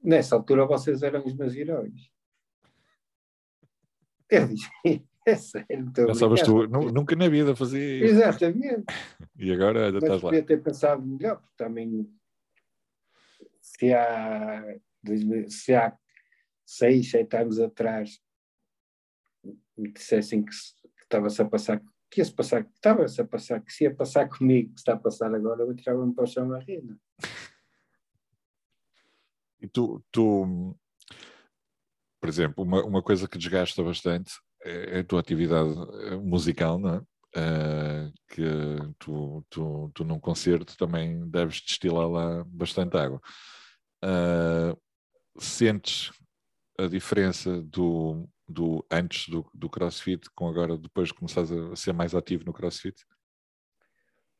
Nessa altura vocês eram os meus heróis. Eu disse, é sério. Já sabes tu, nunca na vida fazia isso. Exatamente. E agora ainda estás lá. Podia ter pensado melhor, porque também se há, se há seis, sete anos atrás me dissessem que, estava-se a passar, que ia-se passar, que estava-se a passar, que se ia passar comigo, que está a passar agora, eu entrava-me para o chão a rir. E tu, tu, por exemplo, uma, uma coisa que desgasta bastante a tua atividade eh, musical, não é? Uh, que tu, tu, tu num concerto também deves destilar lá bastante água. Uh, sentes a diferença do, do antes do, do CrossFit com agora, depois de começares a ser mais ativo no CrossFit?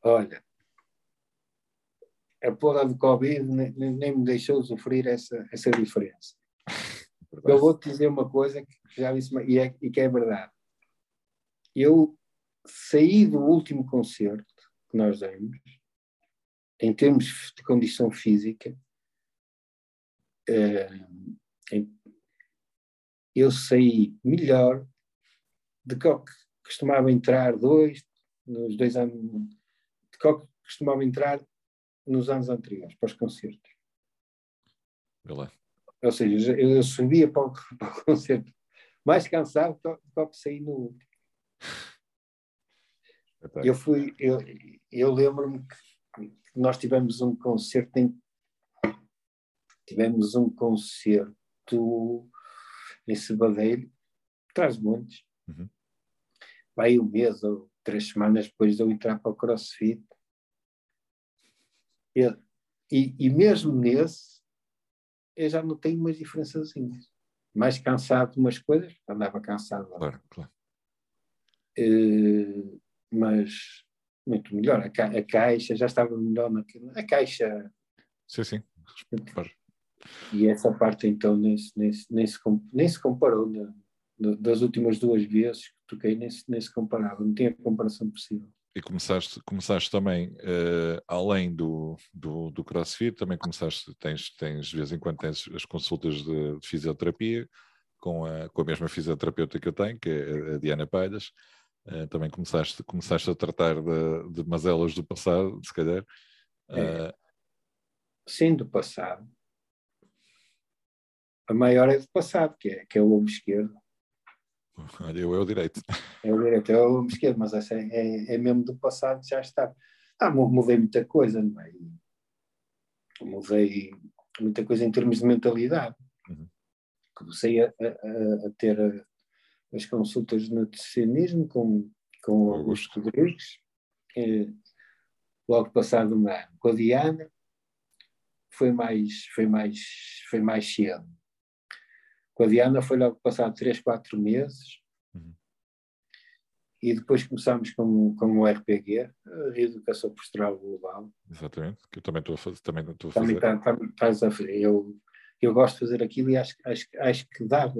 Olha, a porra do Covid nem, nem me deixou sofrer essa, essa diferença. Eu vou-te dizer uma coisa que já disse e, é, e que é verdade. Eu saí do último concerto que nós demos, em termos de condição física, uh, eu saí melhor do que costumava entrar dois, nos dois anos, de que costumava entrar nos anos anteriores, para os concertos. Olá. Ou seja, eu subia para o, para o concerto mais cansado do que saí no último. Eu fui, eu, eu lembro-me que nós tivemos um concerto em tivemos um concerto em Sebadeiro, traz montes. Uhum. Vai um mês ou três semanas depois de eu entrar para o CrossFit. E, e, e mesmo nesse, eu já notei umas diferençazinhas. Mais cansado de umas coisas, andava cansado. Claro, claro. Uh, mas muito melhor. A, ca a, caixa já estava melhor naquilo. A caixa. Sim, sim. E essa parte então nem, nem, nem, se, nem se comparou. Das últimas duas vezes que toquei, nem se, nem se comparava. Não tinha comparação possível e começaste, começaste também, uh, além do, do, do, CrossFit, também começaste, tens, tens de vez em quando tens as consultas de, de fisioterapia com a, com a mesma fisioterapeuta que eu tenho, que é a Diana Palhas. Uh, também começaste, começaste a tratar de, de mazelas do passado, se calhar. Uh, Sim, do passado. A maior é do passado, que é, que é o ombro esquerdo. Eu é o direito. É o direito, é o esquerdo, mas essa é, é, é, mesmo do passado, já está. Ah, mudei muita coisa, não é? Mudei muita coisa em termos de mentalidade. Uhum. Comecei a, a, a ter a, as consultas de nutricionismo com, com Augusto Rodrigues, eh, logo passado um ano. Com a Diana, foi mais, foi mais, foi mais cedo. Com a Diana foi logo passado 3, 4 meses. Uhum. E depois começámos com, com o RPG, a Reeducação Postural Global. Exatamente, que eu também estou a fazer. Também estou a fazer. Também tá, tá, a fazer. Eu, eu gosto de fazer aquilo e acho, acho, acho que dá,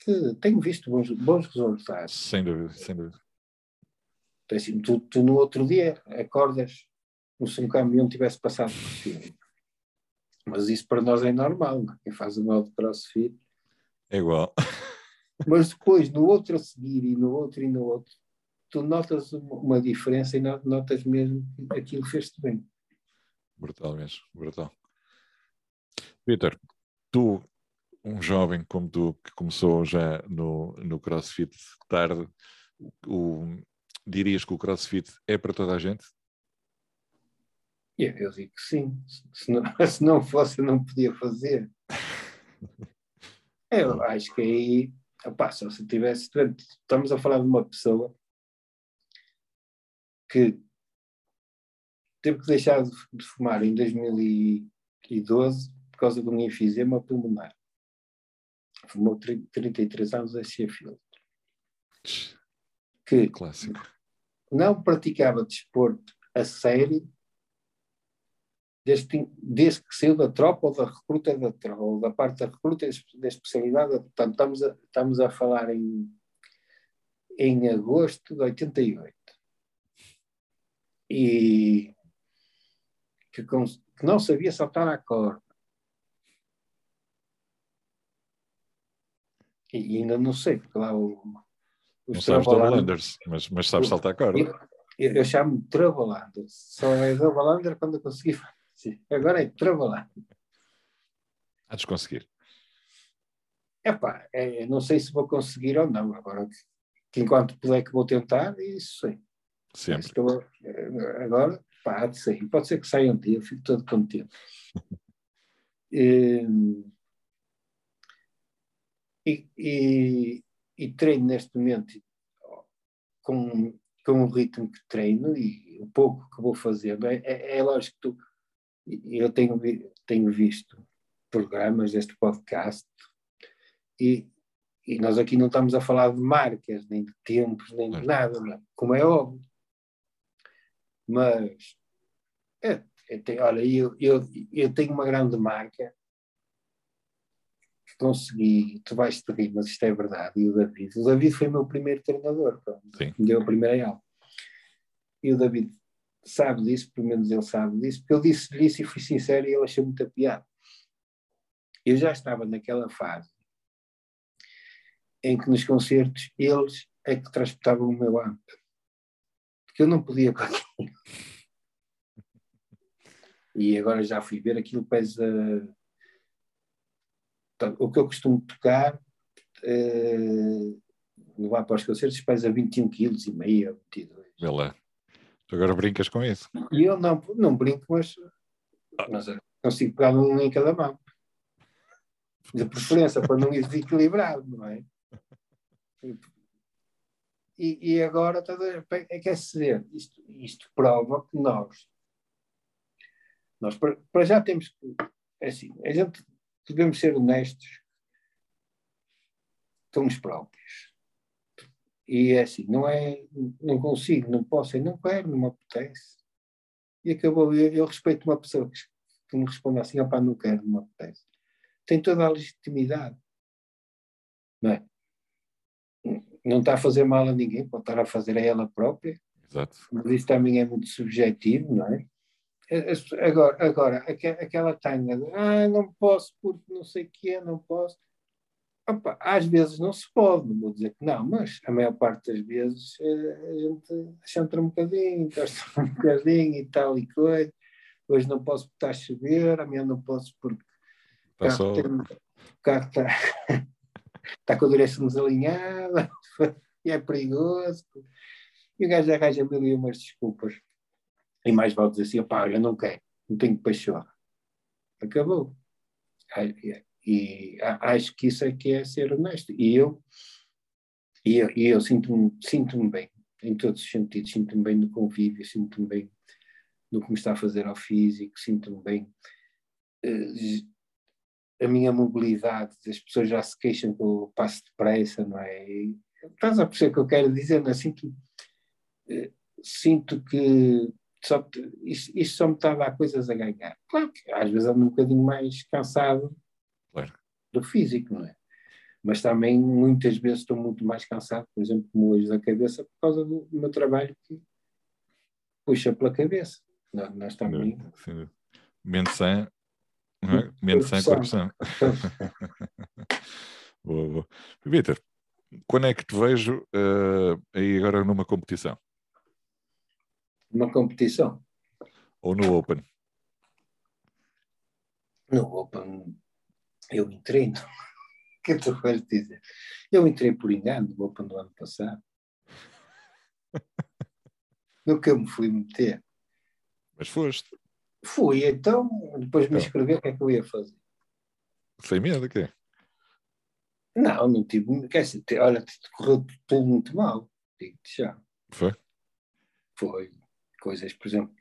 que tenho visto bons, bons resultados. Sem dúvida, sem dúvida. Então, assim, tu, tu, no outro dia acordas como se um caminhão tivesse passado por cima. Mas isso para nós é normal, é? quem faz o modo crossfit é igual. Mas depois, no outro a seguir, e no outro, e no outro, tu notas uma diferença e notas mesmo que aquilo fez-te bem. Brutal mesmo, brutal. Peter, tu, um jovem como tu, que começou já no, no CrossFit tarde, o, dirias que o CrossFit é para toda a gente? Eu, digo que sim. Se não, se não fosse, eu não podia fazer. Eu acho que aí, opa, se você tivesse. Estamos a falar de uma pessoa que teve que deixar de, fumar em 2012 por causa de um enfisema pulmonar. Fumou 33 anos a Sheffield. Que Clássico. não praticava desporto a sério desde, desde que saiu da tropa ou da recruta da tropa, ou da parte da recruta da especialidade. Portanto, estamos a, estamos a falar em, em agosto de 88. E que, que não sabia saltar a corda. E ainda não sei, porque lá o, não sabes Travelanders, mas, mas sabes saltar a corda. Eu, eu chamo de Travalander. Só é Travalander quando eu consegui Sim. Agora é Travalander. Há de conseguir. Epá, é, não sei se vou conseguir ou não. Agora, que enquanto puder que vou tentar, isso sei. Sempre. Estou, eh, agora, pá, há de sair. Pode ser que saia um dia, eu fico todo contente. Ehm, e, e, e, treino neste momento com, com o ritmo que treino e o pouco que vou fazendo. É, é, é lógico que tu, eu tenho, tenho visto programas deste podcast e, e nós aqui não estamos a falar de marcas, nem de tempos, nem de nada, é? como é óbvio. Mas, é, eu tenho, olha, eu, eu, eu tenho uma grande marca que consegui, tu vais te rir, mas isto é verdade, e o David. O David foi o meu primeiro treinador, me deu a primeira aula. E o David sabe disso, pelo menos ele sabe disso, porque eu disse-lhe isso e fui sincero e ele achou muita piada. Eu já estava naquela fase em que nos concertos eles é que transportavam o meu amp. Porque eu não podia com aquilo. E agora já fui ver, aquilo pesa. O que eu costumo tocar, uh, levar para os concertos, pesa 21 kg e meio, 22. Vê lá. Tu agora brincas com isso. E eu não, não brinco, mas, ah. mas consigo pegar um em cada mão. De preferência, para não ir desequilibrado, não é? E, e agora é quer dizer, isto, isto prova que nós, nós para, para já temos que, é assim, a gente devemos ser honestos com os próprios. E é assim, não é, não consigo, não posso, não quero, não me apetece. E acabou, eu, eu respeito uma pessoa que, que me responde assim, opá, não quero, não me apetece. Tem toda a legitimidade. Não é? Não está a fazer mal a ninguém, pode estar a fazer a ela própria. Exato. Mas isso também é muito subjetivo, não é? Agora, agora aquela tanga de, ah, não posso porque não sei o que é, não posso. Opa, às vezes não se pode, não vou dizer que não, mas a maior parte das vezes eh, a gente chanta um bocadinho, gosta um bocadinho e tal e coisa. Hoje não posso porque está a chover, amanhã não posso porque tá só... tem, o carro está, está com a direção desalinhada e é perigoso. E o gajo arranja mil e umas desculpas. E mais vale dizer assim, pá, eu não quero, não tenho paixão. Acabou. E acho que isso é que é ser honesto. E eu, e eu, eu sinto-me sinto bem, em todos os sentidos. Sinto-me bem no convívio, sinto-me bem no que me está a fazer ao físico, sinto-me bem. Uh, a minha mobilidade, as pessoas já se queixam que eu passo depressa, não é? E, estás a perceber o que eu quero dizer? Não é? Sinto, uh, sinto que só, isto, isto só me está a dar coisas a ganhar. Claro que às vezes ando um bocadinho mais cansado. Do físico, não é? Mas também muitas vezes estou muito mais cansado, por exemplo, como hoje da cabeça, por causa do meu trabalho que puxa pela cabeça. Nós também. Mente sã, não é? Mente sã, corpo sã. boa, boa. Vitor, quando é que te vejo uh, aí agora numa competição? Uma competição? Ou no Open? No Open eu entrei, no... que eu estou a dizer? Eu entrei por engano no Open do ano passado. no que eu me fui meter. Mas foste. Fui, então, depois me então. inscrever, o que é que eu ia fazer? Sem medo, o quê? Não, não tive. Quer dizer, olha, correu tudo muito mal, digo-te já. Foi? Foi. Coisas, por exemplo,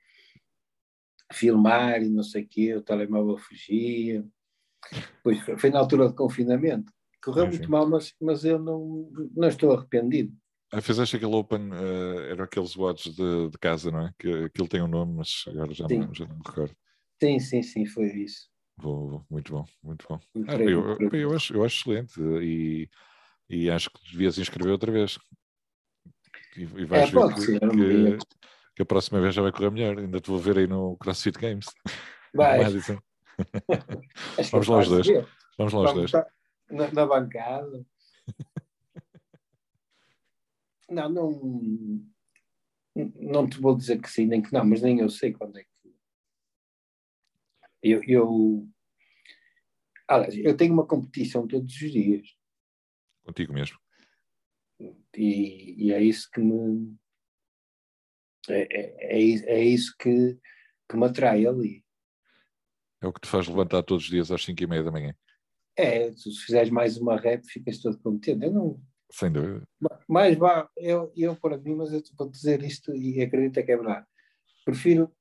filmar e não sei o quê, o telemóvel fugia, Pois foi na altura de confinamento. Correu muito mal, mas, mas eu não, não estou arrependido. Ah, fizeste aquele Open, uh, eram aqueles watts de, de, casa, não é? Que aquilo tem um nome, mas agora já, me, já não me recordo. Sim, sim, sim, foi isso. Muito bom, muito bom. Ah, eu, eu, eu, acho, eu acho excelente e, e acho que devias inscrever outra vez. E, e vais é, ver que, ser, que, que, a próxima vez já vai correr melhor. Ainda te vou ver aí no CrossFit Games. Vai. Vamos lá os dois. Vamos lá os dois. Na, na bancada. não, não. Não te vou dizer que sim, nem que não, mas nem eu sei quando é que. Eu, eu, aliás, eu tenho uma competição todos os dias. Contigo mesmo. E, e é isso que me. É, é, é, é isso que, que me atrai ali. É o que te faz levantar todos os dias às 5 e meia da manhã. É, se fizeres mais uma rap, ficas todo contente. Eu não. Sem dúvida. Mas vá, eu, eu para mim, mas eu vou dizer isto e acredito que é verdade. Prefiro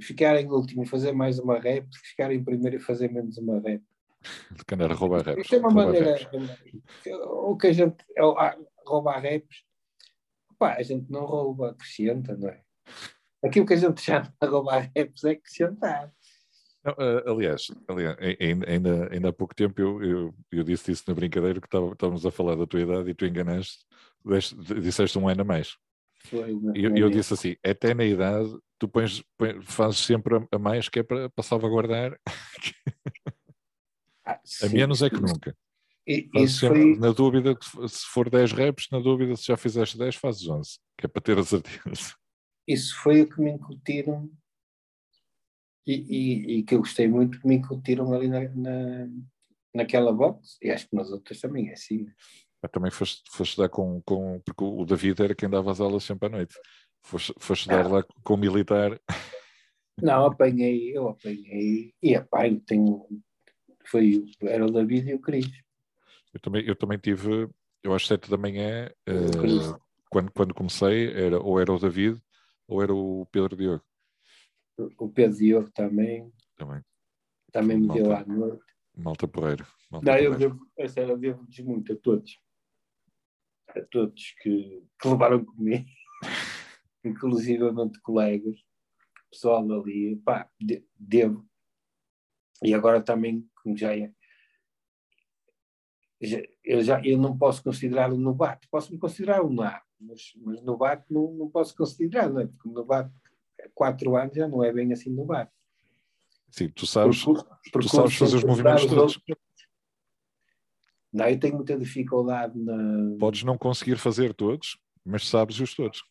ficar em último e fazer mais uma rap do que ficar em primeiro e fazer menos uma rap. De que andar a roubar raps. Isto é uma maneira. O que a gente. Roubar raps. Pá, a gente não rouba, acrescenta, não é? Aquilo que a gente chama de roubar raps é acrescentar. Não, uh, aliás, aliás ainda, ainda há pouco tempo eu, eu, eu disse isso na brincadeira que estávamos a falar da tua idade e tu enganaste, disseste um ano a mais. Foi, e eu, eu, disse assim: até na idade, tu pões, pões, fazes sempre a mais que é para, para salvaguardar. Ah, a menos é que nunca. E, foi... Na dúvida, se for 10 reps, na dúvida, se já fizeste 10, fazes 11, que é para ter a certeza. Isso foi o que me incutiram e, e, e, que eu gostei muito que me incutiram ali na, na, naquela box, e acho que nas outras também é assim. Eu também foste, foste dar com, com. Porque o David era quem dava as aulas sempre à noite. Foste, foste dar ah. lá com o militar. Não, apanhei, eu apanhei, e apanho, tenho. Foi, era o David e o Cris. Eu também, eu também tive, eu às sete da manhã, uh, quando, quando comecei, era, ou era o David ou era o Pedro Diogo o Pedro Diogo também. Também. Também me deu à noite. Malta Porreiro. Malta Não, eu devo, essa era, devo-lhes muito a todos. A todos que, que levaram comigo, inclusivamente colegas, pessoal ali, pá, de, devo. E agora também, como já é, eu, já, eu não posso considerá-lo novato, posso me considerar um novato, mas, mas novato não, não posso considerar, não é? Porque novato quatro anos já não é bem assim no bar. Sim, tu sabes, porque, porque tu sabes fazer os movimentos todos. Não, eu tenho muita dificuldade na. Podes não conseguir fazer todos, mas sabes-os todos.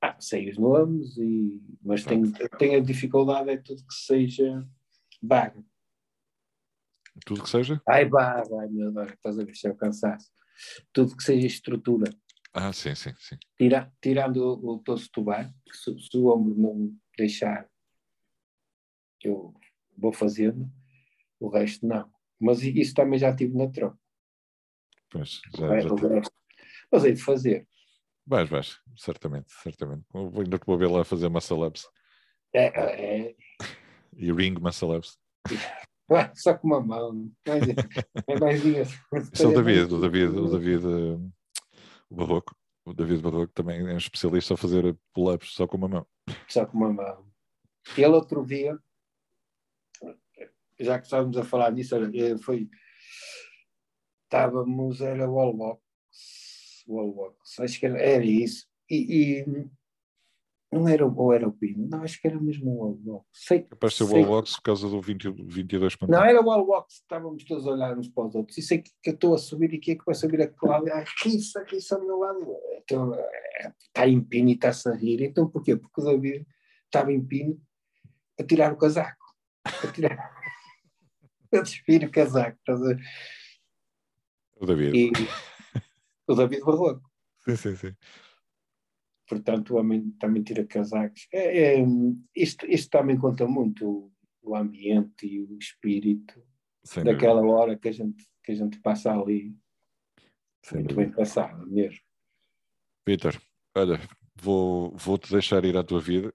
Ah, sei os nomes, e... mas tenho, tenho a dificuldade é tudo que seja bar. Tudo que seja? Ai, bar, ai meu Deus, estás a ver se é o cansaço. Tudo que seja estrutura. Ah, sim, sim, sim. Tira, tirando o, o tosso tubar, se, se, o ombro não deixar, eu vou fazendo, o resto não. Mas isso também já tive na troca. Pois, já, já Mas hei de fazer. Vais, vais, certamente, certamente. Vou, ainda te vou ver lá fazer muscle ups. É, é. E ring muscle ups. Só com uma mão. é mais isso. É o David, o David, o David eh, o Barroco, o David Barroco também é um especialista a fazer pull-ups só com uma mão. Só com uma mão. Ele outro dia, já que estávamos a falar nisso, eh, foi. Estávamos, era wall walks, acho que era, era isso. E, e não era, ou era o Pino, não, acho que era mesmo o Wallbox. Sei, de ser o Wallbox por causa do 20, 22. Não, era o Wallbox, estávamos todos a olhar uns para os outros. E sei que, que eu estou a subir e que é que vai subir aquele lado. Ah, que isso, que isso ao meu lado. Então, está em pino e está-se a rir. Então porquê? Porque o David estava em pino a tirar o casaco. A tirar. a despir o casaco. O David. E... o David Barroco. Sim, sim, sim portanto o homem também tira casacos. É, é, isto, isto também conta muito o, o ambiente e o espírito Sem daquela dúvida. hora que a, gente, que a gente passa ali. Sem muito dúvida. bem passado mesmo. Peter, olha, vou, vou-te deixar ir à tua vida.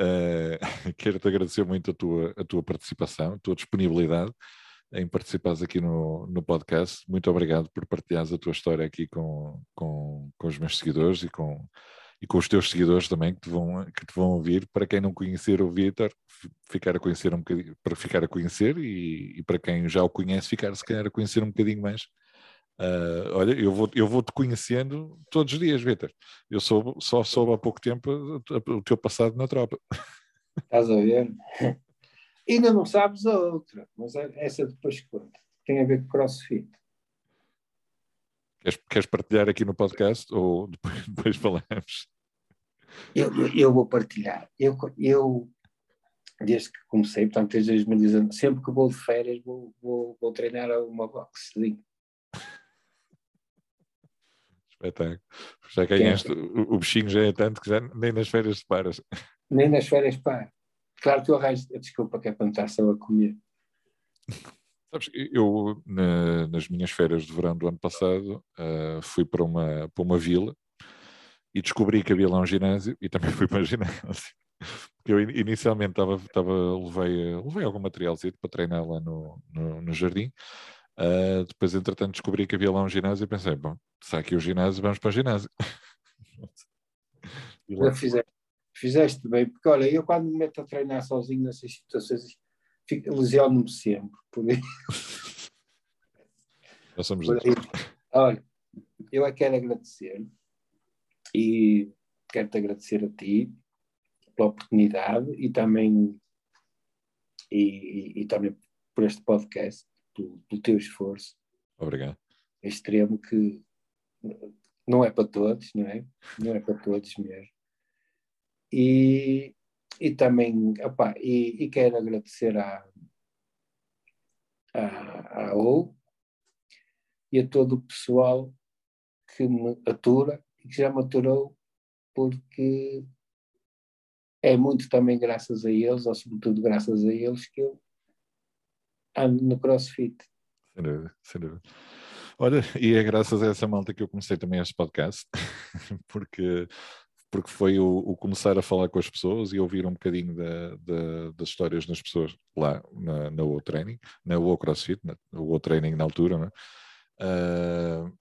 Uh, Quero-te agradecer muito a tua, a tua participação, a tua disponibilidade. em participares aqui no, no podcast. Muito obrigado por partilhares a tua história aqui com, com, com os meus seguidores e com, e com os teus seguidores também que te vão, que te vão ouvir. Para quem não conhecer o Vitor, ficar a conhecer um bocadinho, para ficar a conhecer e, e, para quem já o conhece, ficar se calhar a conhecer um bocadinho mais. Uh, olha, eu vou, eu vou te conhecendo todos os dias, Vitor. Eu soube, só soube há pouco tempo o teu passado na tropa. Estás a ver? Ainda não sabes a outra, mas essa depois conta. Tem a ver com crossfit. Queres, queres partilhar aqui no podcast ou depois, depois falamos? Eu, eu, vou partilhar. Eu, eu, desde que comecei, portanto, desde 2019, sempre que vou de férias, vou, vou, vou treinar uma boxe. Espetáculo. Já ganhaste, o, o bichinho já é tanto que já nem nas férias te paras. Nem nas férias para. Claro que eu arranjo desculpa que é para não estar só a comer. Sabes, eu na, nas minhas férias de verão do ano passado uh, fui para uma, para uma vila e descobri que havia lá um ginásio e também fui para o ginásio. Porque eu inicialmente estava, estava, levei, levei algum materialzinho para treinar lá no, no, no jardim. Uh, depois, entretanto, descobri que havia lá um ginásio e pensei, bom, se há aqui o ginásio, vamos para o ginásio. Já fizeste, fizeste bem, porque olha, eu quando me meto a treinar sozinho nessas situações lesiono-me sempre. Por aí. Nós somos por aí. Olha, eu é quero agradecer e quero-te agradecer a ti pela oportunidade e também e, e, e também por este podcast, pelo, pelo teu esforço. Obrigado. Extremo que não é para todos, não é? Não é para todos mesmo. E, e também, opa, e, e quero agradecer à, à, à OU e a todo o pessoal que me atura e que já me aturou, porque é muito também graças a eles, ou sobretudo graças a eles, que eu ando no CrossFit. Sem dúvida, sem dúvida. Olha, e é graças a essa malta que eu comecei também este podcast, porque porque foi o, o, começar a falar com as pessoas e ouvir um bocadinho da, da, das histórias das pessoas lá na, na O Training, na O CrossFit, na, o Training na altura, uh,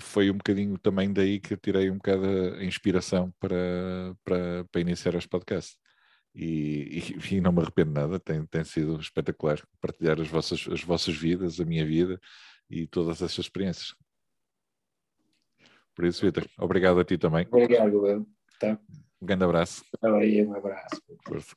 foi um bocadinho também daí que tirei um bocado a inspiração para, para, para iniciar este podcast. E, e, e, não me arrependo nada, tem, tem sido espetacular partilhar as vossas, as vossas vidas, a minha vida e todas essas experiências. Por isso, Vitor, obrigado a ti também. Obrigado, eu. Tá. Um grande abraço. Aí, um abraço. Força.